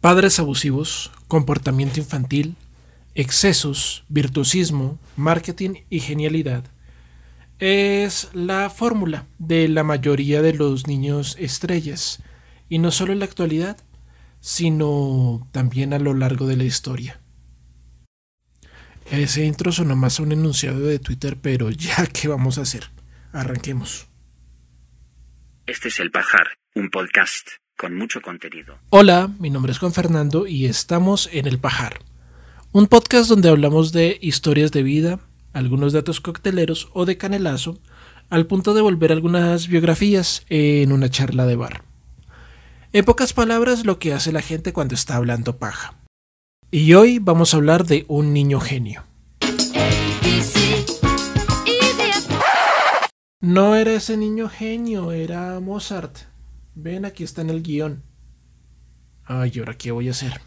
Padres abusivos, comportamiento infantil, excesos, virtuosismo, marketing y genialidad. Es la fórmula de la mayoría de los niños estrellas, y no solo en la actualidad, sino también a lo largo de la historia. Ese intro sonó más a un enunciado de Twitter, pero ya, ¿qué vamos a hacer? Arranquemos. Este es El Pajar, un podcast con mucho contenido. Hola, mi nombre es Juan Fernando y estamos en El Pajar, un podcast donde hablamos de historias de vida, algunos datos cocteleros o de canelazo, al punto de volver algunas biografías en una charla de bar. En pocas palabras, lo que hace la gente cuando está hablando paja. Y hoy vamos a hablar de un niño genio. No era ese niño genio, era Mozart. Ven, aquí está en el guion. Ay, ¿ahora qué voy a hacer?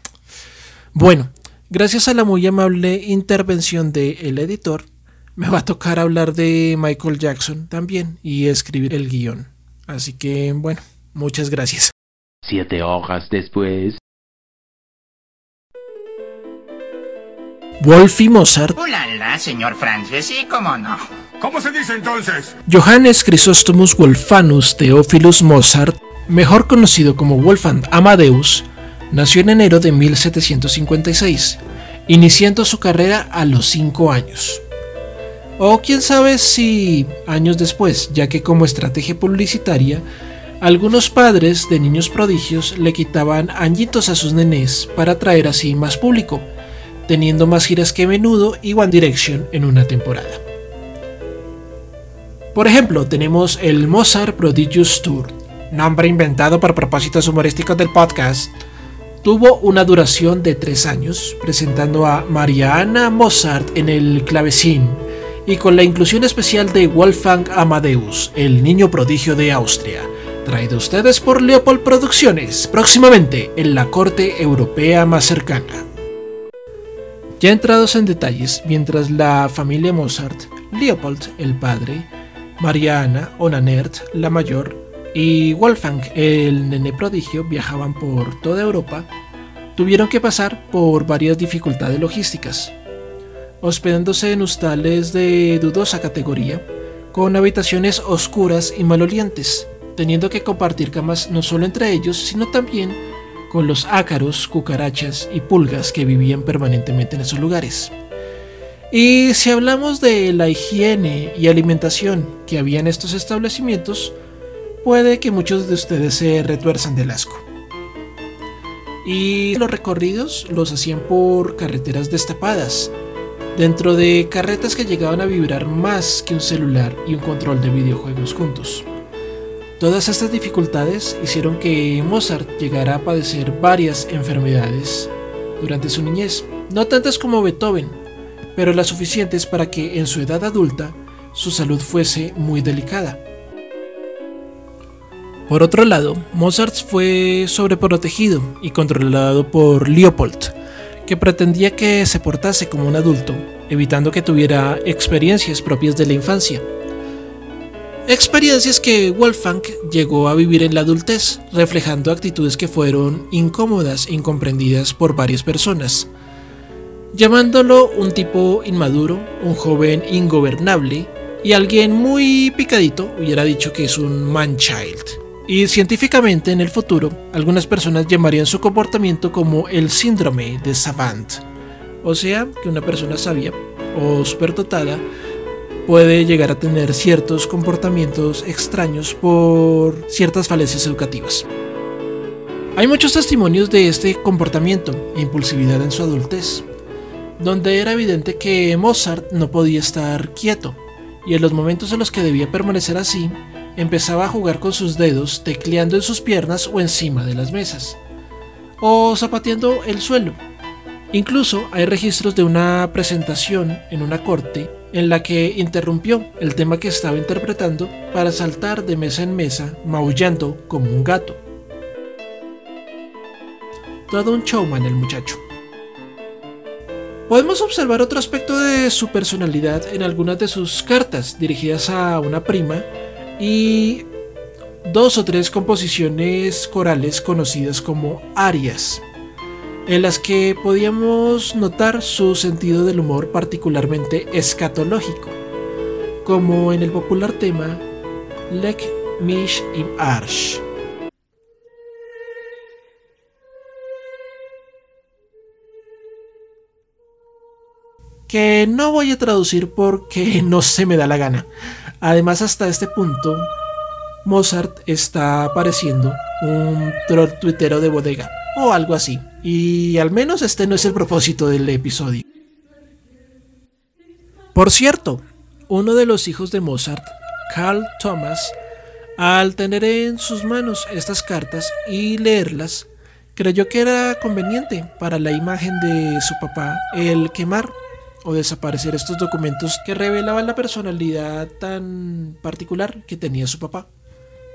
Bueno, gracias a la muy amable intervención del editor, me va a tocar hablar de Michael Jackson también y escribir el guion. Así que, bueno, muchas gracias. Siete hojas después. Wolfie Mozart. Hola, señor Francis, sí, cómo no. ¿Cómo se dice entonces? Johannes Chrysostomus Wolfanus Theophilus Mozart mejor conocido como Wolfgang Amadeus, nació en enero de 1756, iniciando su carrera a los 5 años. O quién sabe si años después, ya que como estrategia publicitaria, algunos padres de niños prodigios le quitaban añitos a sus nenés para atraer así más público, teniendo más giras que menudo y One Direction en una temporada. Por ejemplo, tenemos el Mozart Prodigious Tour, nombre inventado por propósitos humorísticos del podcast, tuvo una duración de tres años, presentando a Mariana Mozart en el clavecín y con la inclusión especial de Wolfgang Amadeus, el niño prodigio de Austria, traído a ustedes por Leopold Producciones, próximamente en la corte europea más cercana. Ya entrados en detalles, mientras la familia Mozart, Leopold, el padre, Mariana Onanert, la mayor, y Wolfgang, el nene prodigio, viajaban por toda Europa, tuvieron que pasar por varias dificultades logísticas, hospedándose en hostales de dudosa categoría, con habitaciones oscuras y malolientes, teniendo que compartir camas no solo entre ellos, sino también con los ácaros, cucarachas y pulgas que vivían permanentemente en esos lugares. Y si hablamos de la higiene y alimentación que había en estos establecimientos, puede que muchos de ustedes se retuerzan del asco. Y los recorridos los hacían por carreteras destapadas, dentro de carretas que llegaban a vibrar más que un celular y un control de videojuegos juntos. Todas estas dificultades hicieron que Mozart llegara a padecer varias enfermedades durante su niñez, no tantas como Beethoven, pero las suficientes para que en su edad adulta su salud fuese muy delicada. Por otro lado, Mozart fue sobreprotegido y controlado por Leopold, que pretendía que se portase como un adulto, evitando que tuviera experiencias propias de la infancia. Experiencias que Wolfgang llegó a vivir en la adultez, reflejando actitudes que fueron incómodas e incomprendidas por varias personas, llamándolo un tipo inmaduro, un joven ingobernable y alguien muy picadito hubiera dicho que es un man-child. Y científicamente en el futuro, algunas personas llamarían su comportamiento como el síndrome de Savant. O sea, que una persona sabia o superdotada puede llegar a tener ciertos comportamientos extraños por ciertas falencias educativas. Hay muchos testimonios de este comportamiento e impulsividad en su adultez, donde era evidente que Mozart no podía estar quieto, y en los momentos en los que debía permanecer así, empezaba a jugar con sus dedos tecleando en sus piernas o encima de las mesas, o zapateando el suelo. Incluso hay registros de una presentación en una corte en la que interrumpió el tema que estaba interpretando para saltar de mesa en mesa maullando como un gato. Todo un showman el muchacho. Podemos observar otro aspecto de su personalidad en algunas de sus cartas dirigidas a una prima y dos o tres composiciones corales conocidas como arias. en las que podíamos notar su sentido del humor particularmente escatológico, como en el popular tema Lek Mish im Arsh. Que no voy a traducir porque no se me da la gana. Además, hasta este punto, Mozart está pareciendo un troll tuitero de bodega o algo así. Y al menos este no es el propósito del episodio. Por cierto, uno de los hijos de Mozart, Carl Thomas, al tener en sus manos estas cartas y leerlas, creyó que era conveniente para la imagen de su papá el quemar o desaparecer estos documentos que revelaban la personalidad tan particular que tenía su papá.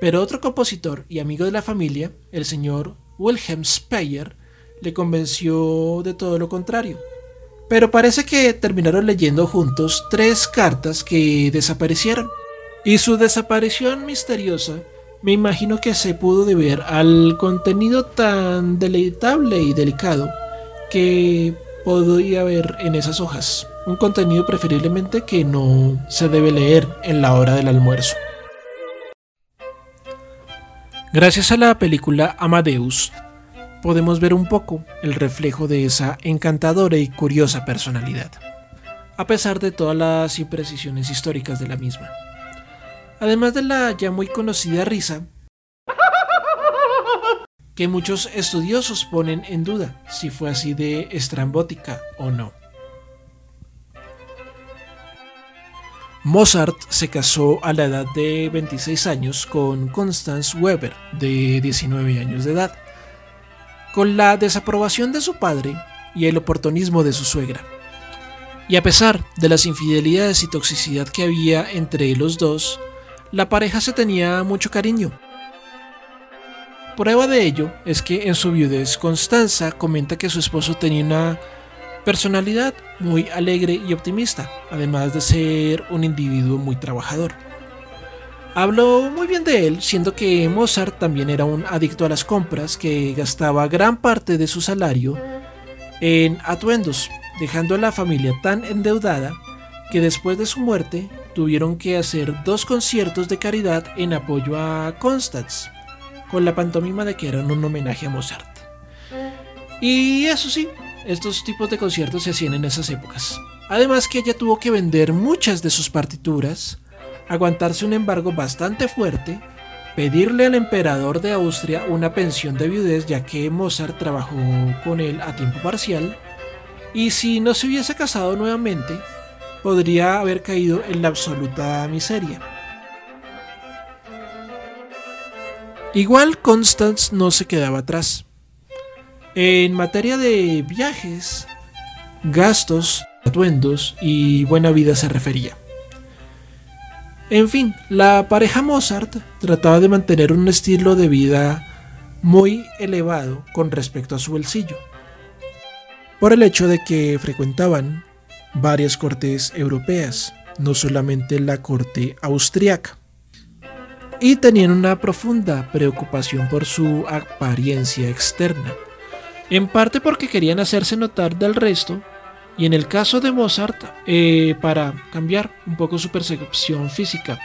Pero otro compositor y amigo de la familia, el señor Wilhelm Speyer, le convenció de todo lo contrario. Pero parece que terminaron leyendo juntos tres cartas que desaparecieron. Y su desaparición misteriosa me imagino que se pudo deber al contenido tan deleitable y delicado que podía haber en esas hojas. Un contenido preferiblemente que no se debe leer en la hora del almuerzo. Gracias a la película Amadeus, podemos ver un poco el reflejo de esa encantadora y curiosa personalidad, a pesar de todas las imprecisiones históricas de la misma. Además de la ya muy conocida risa, que muchos estudiosos ponen en duda si fue así de estrambótica o no. Mozart se casó a la edad de 26 años con Constance Weber, de 19 años de edad, con la desaprobación de su padre y el oportunismo de su suegra. Y a pesar de las infidelidades y toxicidad que había entre los dos, la pareja se tenía mucho cariño. Prueba de ello es que en su viudez Constanza comenta que su esposo tenía una personalidad muy alegre y optimista, además de ser un individuo muy trabajador. Habló muy bien de él, siendo que Mozart también era un adicto a las compras que gastaba gran parte de su salario en atuendos, dejando a la familia tan endeudada que después de su muerte tuvieron que hacer dos conciertos de caridad en apoyo a Constance, con la pantomima de que eran un homenaje a Mozart. Y eso sí, estos tipos de conciertos se hacían en esas épocas. Además que ella tuvo que vender muchas de sus partituras, aguantarse un embargo bastante fuerte, pedirle al emperador de Austria una pensión de viudez ya que Mozart trabajó con él a tiempo parcial, y si no se hubiese casado nuevamente, podría haber caído en la absoluta miseria. Igual Constance no se quedaba atrás. En materia de viajes, gastos, atuendos y buena vida se refería. En fin, la pareja Mozart trataba de mantener un estilo de vida muy elevado con respecto a su bolsillo, por el hecho de que frecuentaban varias cortes europeas, no solamente la corte austriaca, y tenían una profunda preocupación por su apariencia externa en parte porque querían hacerse notar del resto, y en el caso de Mozart, eh, para cambiar un poco su percepción física,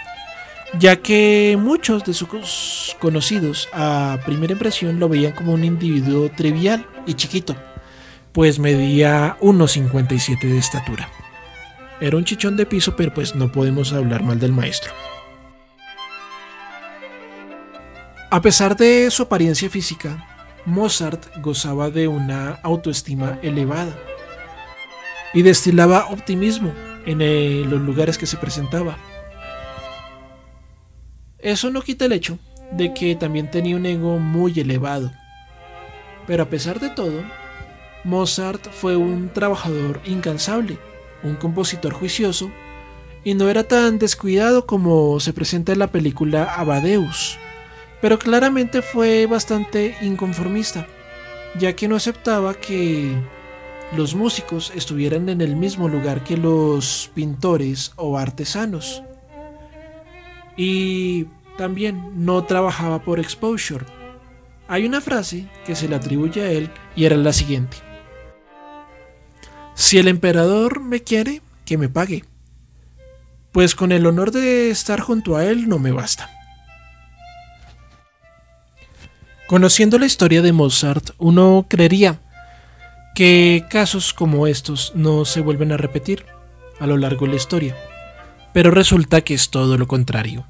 ya que muchos de sus conocidos a primera impresión lo veían como un individuo trivial y chiquito, pues medía 1,57 de estatura. Era un chichón de piso, pero pues no podemos hablar mal del maestro. A pesar de su apariencia física, Mozart gozaba de una autoestima elevada y destilaba optimismo en los lugares que se presentaba. Eso no quita el hecho de que también tenía un ego muy elevado. Pero a pesar de todo, Mozart fue un trabajador incansable, un compositor juicioso, y no era tan descuidado como se presenta en la película Abadeus pero claramente fue bastante inconformista, ya que no aceptaba que los músicos estuvieran en el mismo lugar que los pintores o artesanos. Y también no trabajaba por exposure, Hay una frase que se le atribuye a él y era la siguiente. Si el emperador me quiere, que me pague, pues con el honor de estar junto a él no me basta. Conociendo la historia de Mozart, uno creería que casos como estos no se vuelven a repetir a lo largo de la historia, pero resulta que es todo lo contrario.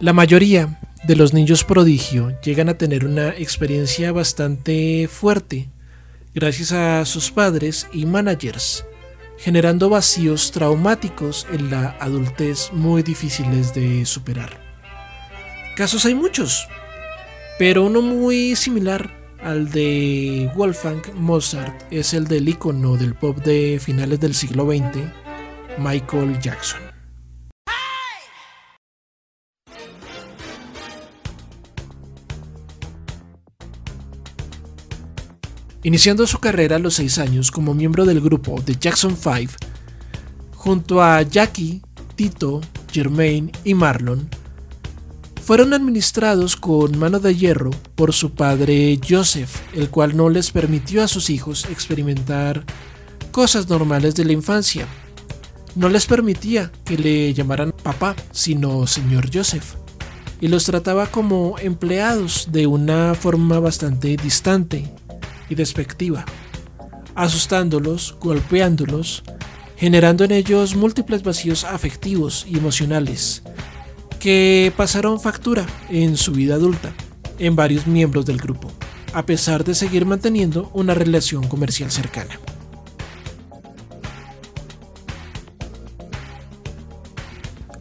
La mayoría de los niños prodigio llegan a tener una experiencia bastante fuerte gracias a sus padres y managers, generando vacíos traumáticos en la adultez muy difíciles de superar. Casos hay muchos, pero uno muy similar al de Wolfgang Mozart es el del icono del pop de finales del siglo XX, Michael Jackson. Iniciando su carrera a los 6 años como miembro del grupo The Jackson 5, junto a Jackie, Tito, Germain y Marlon, fueron administrados con mano de hierro por su padre Joseph, el cual no les permitió a sus hijos experimentar cosas normales de la infancia. No les permitía que le llamaran papá, sino señor Joseph, y los trataba como empleados de una forma bastante distante y despectiva, asustándolos, golpeándolos, generando en ellos múltiples vacíos afectivos y emocionales, que pasaron factura en su vida adulta en varios miembros del grupo, a pesar de seguir manteniendo una relación comercial cercana.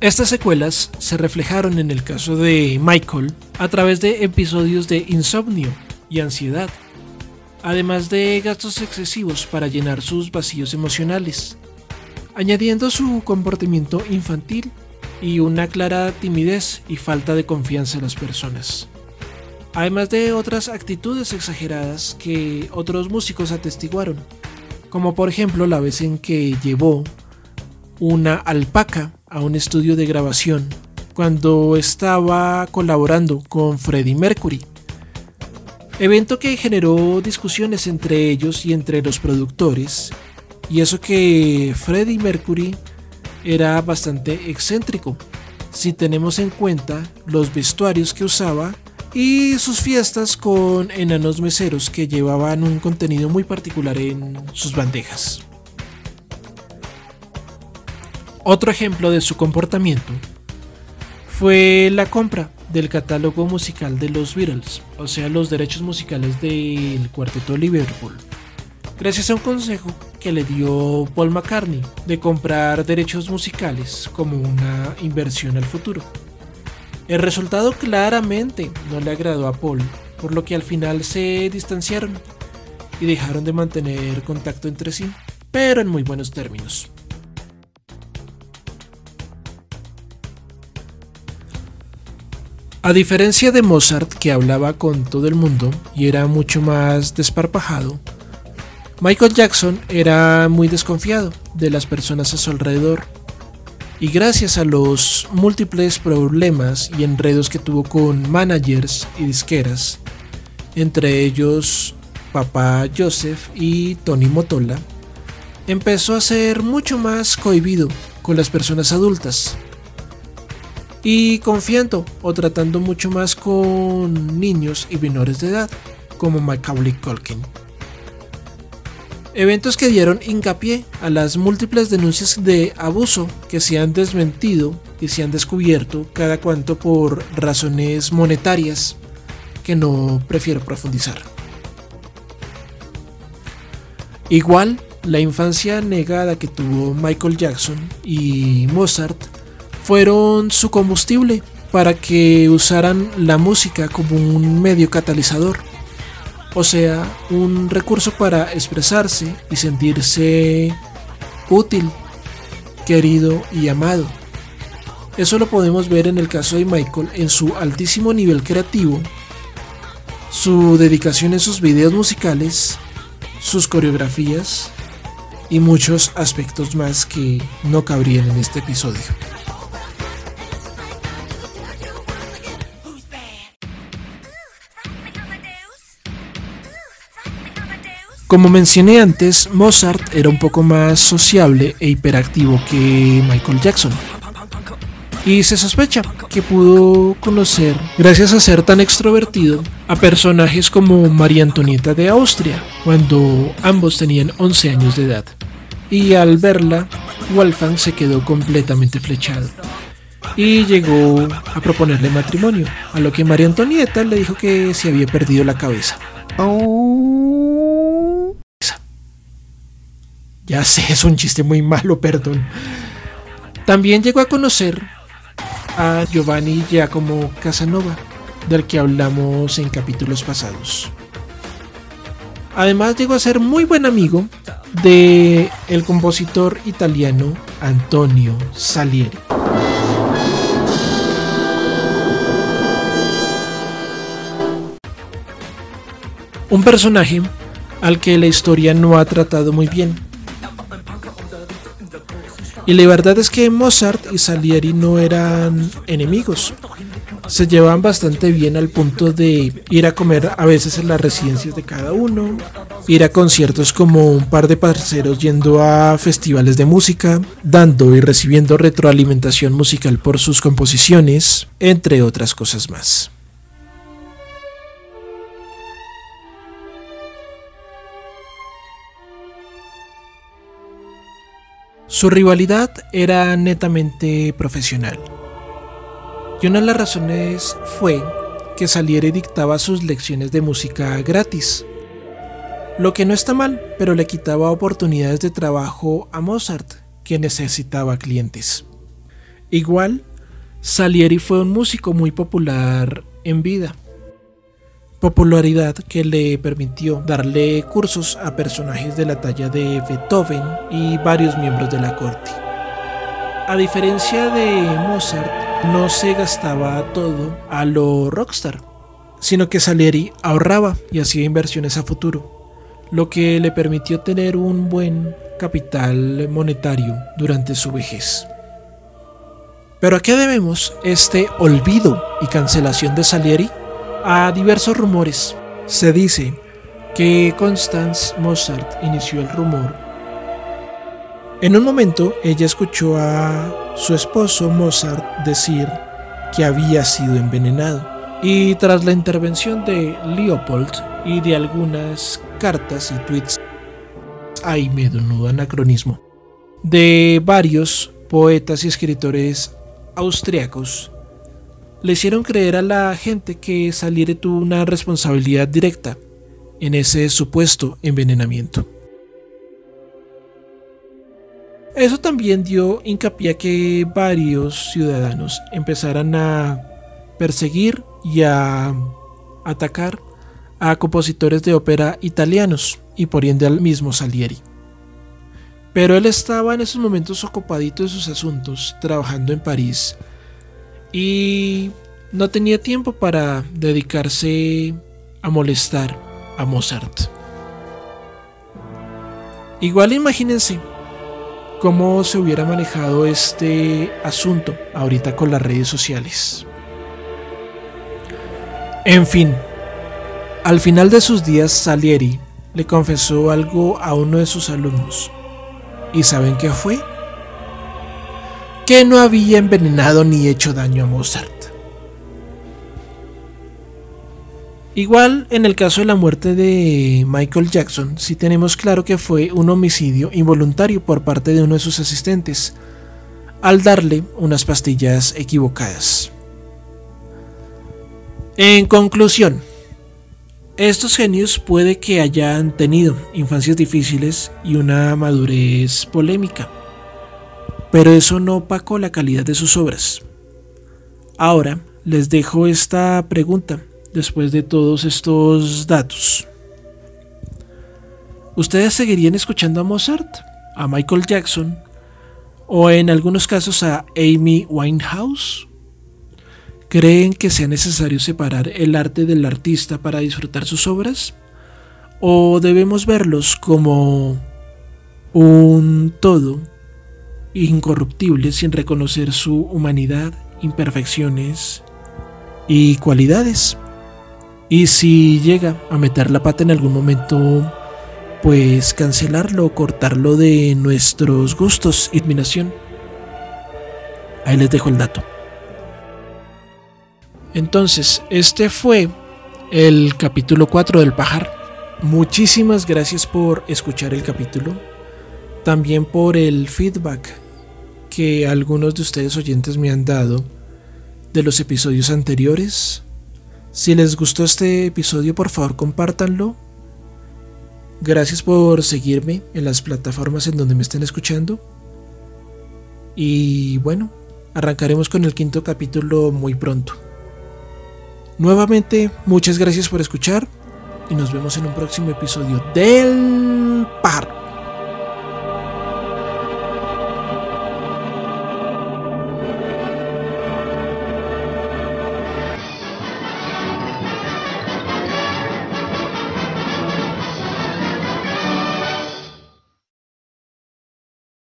Estas secuelas se reflejaron en el caso de Michael a través de episodios de insomnio y ansiedad, además de gastos excesivos para llenar sus vacíos emocionales, añadiendo su comportamiento infantil y una clara timidez y falta de confianza en las personas. Además de otras actitudes exageradas que otros músicos atestiguaron, como por ejemplo la vez en que llevó una alpaca a un estudio de grabación cuando estaba colaborando con Freddie Mercury. Evento que generó discusiones entre ellos y entre los productores, y eso que Freddie Mercury era bastante excéntrico, si tenemos en cuenta los vestuarios que usaba y sus fiestas con enanos meseros que llevaban un contenido muy particular en sus bandejas. Otro ejemplo de su comportamiento fue la compra del catálogo musical de los Beatles, o sea, los derechos musicales del cuarteto Liverpool gracias a un consejo que le dio Paul McCartney de comprar derechos musicales como una inversión al futuro. El resultado claramente no le agradó a Paul, por lo que al final se distanciaron y dejaron de mantener contacto entre sí, pero en muy buenos términos. A diferencia de Mozart, que hablaba con todo el mundo y era mucho más desparpajado, Michael Jackson era muy desconfiado de las personas a su alrededor y gracias a los múltiples problemas y enredos que tuvo con managers y disqueras, entre ellos papá Joseph y Tony Motola, empezó a ser mucho más cohibido con las personas adultas y confiando o tratando mucho más con niños y menores de edad, como Macaulay Culkin. Eventos que dieron hincapié a las múltiples denuncias de abuso que se han desmentido y se han descubierto cada cuanto por razones monetarias que no prefiero profundizar. Igual, la infancia negada que tuvo Michael Jackson y Mozart fueron su combustible para que usaran la música como un medio catalizador o sea, un recurso para expresarse y sentirse útil, querido y amado. Eso lo podemos ver en el caso de Michael en su altísimo nivel creativo, su dedicación en sus videos musicales, sus coreografías y muchos aspectos más que no cabrían en este episodio. Como mencioné antes, Mozart era un poco más sociable e hiperactivo que Michael Jackson. Y se sospecha que pudo conocer, gracias a ser tan extrovertido, a personajes como María Antonieta de Austria, cuando ambos tenían 11 años de edad. Y al verla, Wolfgang se quedó completamente flechado y llegó a proponerle matrimonio, a lo que María Antonieta le dijo que se había perdido la cabeza. Ya sé, es un chiste muy malo, perdón. También llegó a conocer a Giovanni Giacomo Casanova, del que hablamos en capítulos pasados. Además llegó a ser muy buen amigo de el compositor italiano Antonio Salieri. Un personaje al que la historia no ha tratado muy bien. Y la verdad es que Mozart y Salieri no eran enemigos. Se llevaban bastante bien al punto de ir a comer a veces en las residencias de cada uno, ir a conciertos como un par de parceros yendo a festivales de música, dando y recibiendo retroalimentación musical por sus composiciones, entre otras cosas más. Su rivalidad era netamente profesional. Y una de las razones fue que Salieri dictaba sus lecciones de música gratis. Lo que no está mal, pero le quitaba oportunidades de trabajo a Mozart, que necesitaba clientes. Igual, Salieri fue un músico muy popular en vida popularidad que le permitió darle cursos a personajes de la talla de Beethoven y varios miembros de la corte. A diferencia de Mozart, no se gastaba todo a lo rockstar, sino que Salieri ahorraba y hacía inversiones a futuro, lo que le permitió tener un buen capital monetario durante su vejez. Pero ¿a qué debemos este olvido y cancelación de Salieri? A diversos rumores. Se dice que Constance Mozart inició el rumor. En un momento ella escuchó a su esposo Mozart decir que había sido envenenado y tras la intervención de Leopold y de algunas cartas y tweets, ay menudo anacronismo, de varios poetas y escritores austriacos le hicieron creer a la gente que Salieri tuvo una responsabilidad directa en ese supuesto envenenamiento. Eso también dio hincapié a que varios ciudadanos empezaran a perseguir y a atacar a compositores de ópera italianos y por ende al mismo Salieri. Pero él estaba en esos momentos ocupadito de sus asuntos, trabajando en París y no tenía tiempo para dedicarse a molestar a Mozart. Igual imagínense cómo se hubiera manejado este asunto ahorita con las redes sociales. En fin, al final de sus días Salieri le confesó algo a uno de sus alumnos. ¿Y saben qué fue? Que no había envenenado ni hecho daño a Mozart. Igual en el caso de la muerte de Michael Jackson, sí tenemos claro que fue un homicidio involuntario por parte de uno de sus asistentes, al darle unas pastillas equivocadas. En conclusión, estos genios puede que hayan tenido infancias difíciles y una madurez polémica pero eso no opacó la calidad de sus obras. Ahora les dejo esta pregunta después de todos estos datos. ¿Ustedes seguirían escuchando a Mozart, a Michael Jackson o en algunos casos a Amy Winehouse? ¿Creen que sea necesario separar el arte del artista para disfrutar sus obras? ¿O debemos verlos como un todo incorruptible sin reconocer su humanidad, imperfecciones y cualidades. Y si llega a meter la pata en algún momento, pues cancelarlo cortarlo de nuestros gustos y admiración. Ahí les dejo el dato. Entonces, este fue el capítulo 4 del pajar. Muchísimas gracias por escuchar el capítulo. También por el feedback que algunos de ustedes oyentes me han dado de los episodios anteriores. Si les gustó este episodio, por favor compártanlo. Gracias por seguirme en las plataformas en donde me estén escuchando. Y bueno, arrancaremos con el quinto capítulo muy pronto. Nuevamente, muchas gracias por escuchar y nos vemos en un próximo episodio del Par.